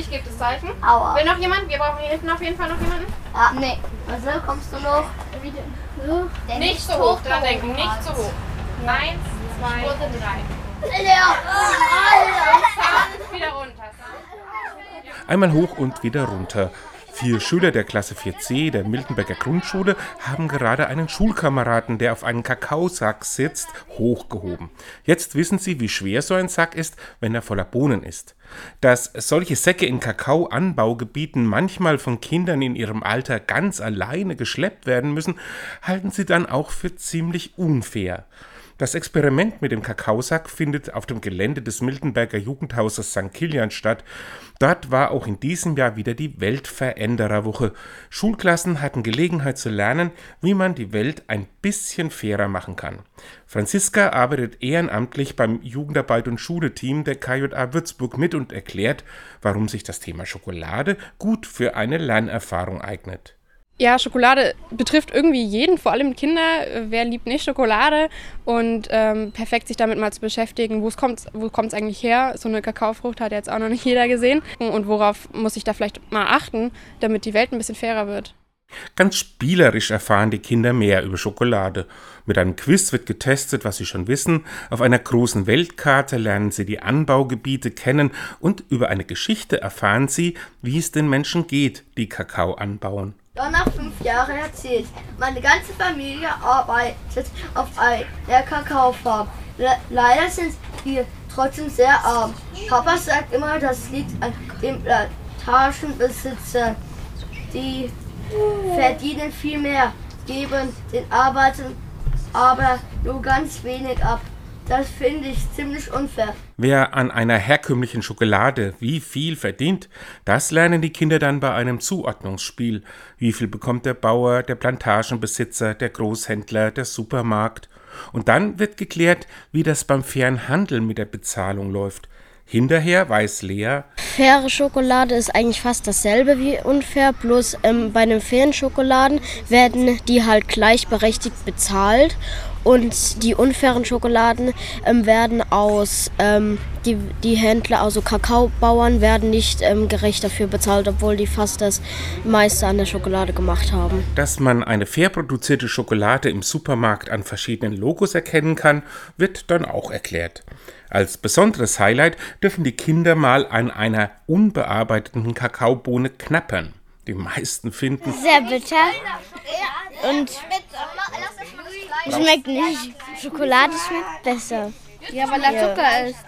Ich gebe das Zeichen. Aua. Will noch jemand? Wir brauchen hier hinten auf jeden Fall noch jemanden. Ja. Nee. Also kommst du noch? So. Nicht so hoch dran denken, nicht so hoch. Eins, zwei, drei. Ja. Wieder runter. Einmal hoch und wieder runter. Vier Schüler der Klasse 4c der Miltenberger Grundschule haben gerade einen Schulkameraden, der auf einem Kakaosack sitzt, hochgehoben. Jetzt wissen sie, wie schwer so ein Sack ist, wenn er voller Bohnen ist. Dass solche Säcke in Kakaoanbaugebieten manchmal von Kindern in ihrem Alter ganz alleine geschleppt werden müssen, halten sie dann auch für ziemlich unfair. Das Experiment mit dem Kakaosack findet auf dem Gelände des Miltenberger Jugendhauses St. Kilian statt. Dort war auch in diesem Jahr wieder die Weltverändererwoche. Schulklassen hatten Gelegenheit zu lernen, wie man die Welt ein bisschen fairer machen kann. Franziska arbeitet ehrenamtlich beim Jugendarbeit- und Schule-Team der KJA Würzburg mit und erklärt, warum sich das Thema Schokolade gut für eine Lernerfahrung eignet. Ja, Schokolade betrifft irgendwie jeden, vor allem Kinder. Wer liebt nicht Schokolade? Und ähm, perfekt sich damit mal zu beschäftigen, wo kommt wo eigentlich her? So eine Kakaofrucht hat jetzt auch noch nicht jeder gesehen. Und worauf muss ich da vielleicht mal achten, damit die Welt ein bisschen fairer wird? Ganz spielerisch erfahren die Kinder mehr über Schokolade. Mit einem Quiz wird getestet, was sie schon wissen. Auf einer großen Weltkarte lernen sie die Anbaugebiete kennen und über eine Geschichte erfahren sie, wie es den Menschen geht, die Kakao anbauen. Donna fünf Jahre erzählt. Meine ganze Familie arbeitet auf einer Kakaofarm. Le leider sind wir trotzdem sehr arm. Papa sagt immer, das liegt an den Plantagenbesitzern. Die verdienen viel mehr, geben den Arbeitern aber nur ganz wenig ab. Das finde ich ziemlich unfair. Wer an einer herkömmlichen Schokolade wie viel verdient, das lernen die Kinder dann bei einem Zuordnungsspiel. Wie viel bekommt der Bauer, der Plantagenbesitzer, der Großhändler, der Supermarkt? Und dann wird geklärt, wie das beim fairen Handel mit der Bezahlung läuft. Hinterher weiß Lea, Faire Schokolade ist eigentlich fast dasselbe wie unfair, bloß ähm, bei den fairen Schokoladen werden die halt gleichberechtigt bezahlt und die unfairen Schokoladen ähm, werden aus, ähm, die, die Händler, also Kakaobauern, werden nicht ähm, gerecht dafür bezahlt, obwohl die fast das meiste an der Schokolade gemacht haben. dass man eine fair produzierte Schokolade im Supermarkt an verschiedenen Logos erkennen kann, wird dann auch erklärt. Als besonderes Highlight dürfen die Kinder mal an einer unbearbeiteten Kakaobohne knappern. Die meisten finden, Sehr bitter und schmeckt nicht. Schokolade schmeckt besser. Ja, weil da Zucker ist.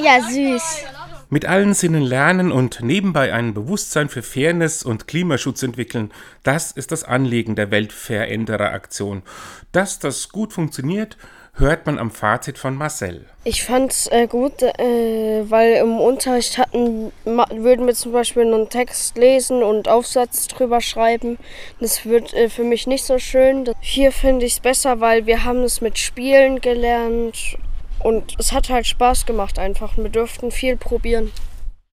Ja, süß. mit allen Sinnen lernen und nebenbei ein Bewusstsein für Fairness und Klimaschutz entwickeln, das ist das Anliegen der Weltveränderer-Aktion. Dass das gut funktioniert, hört man am Fazit von Marcel. Ich fand's äh, gut, äh, weil im Unterricht hatten, würden wir zum Beispiel einen Text lesen und Aufsatz drüber schreiben. Das wird äh, für mich nicht so schön. Hier finde ich es besser, weil wir haben es mit Spielen gelernt und es hat halt Spaß gemacht einfach. Wir durften viel probieren.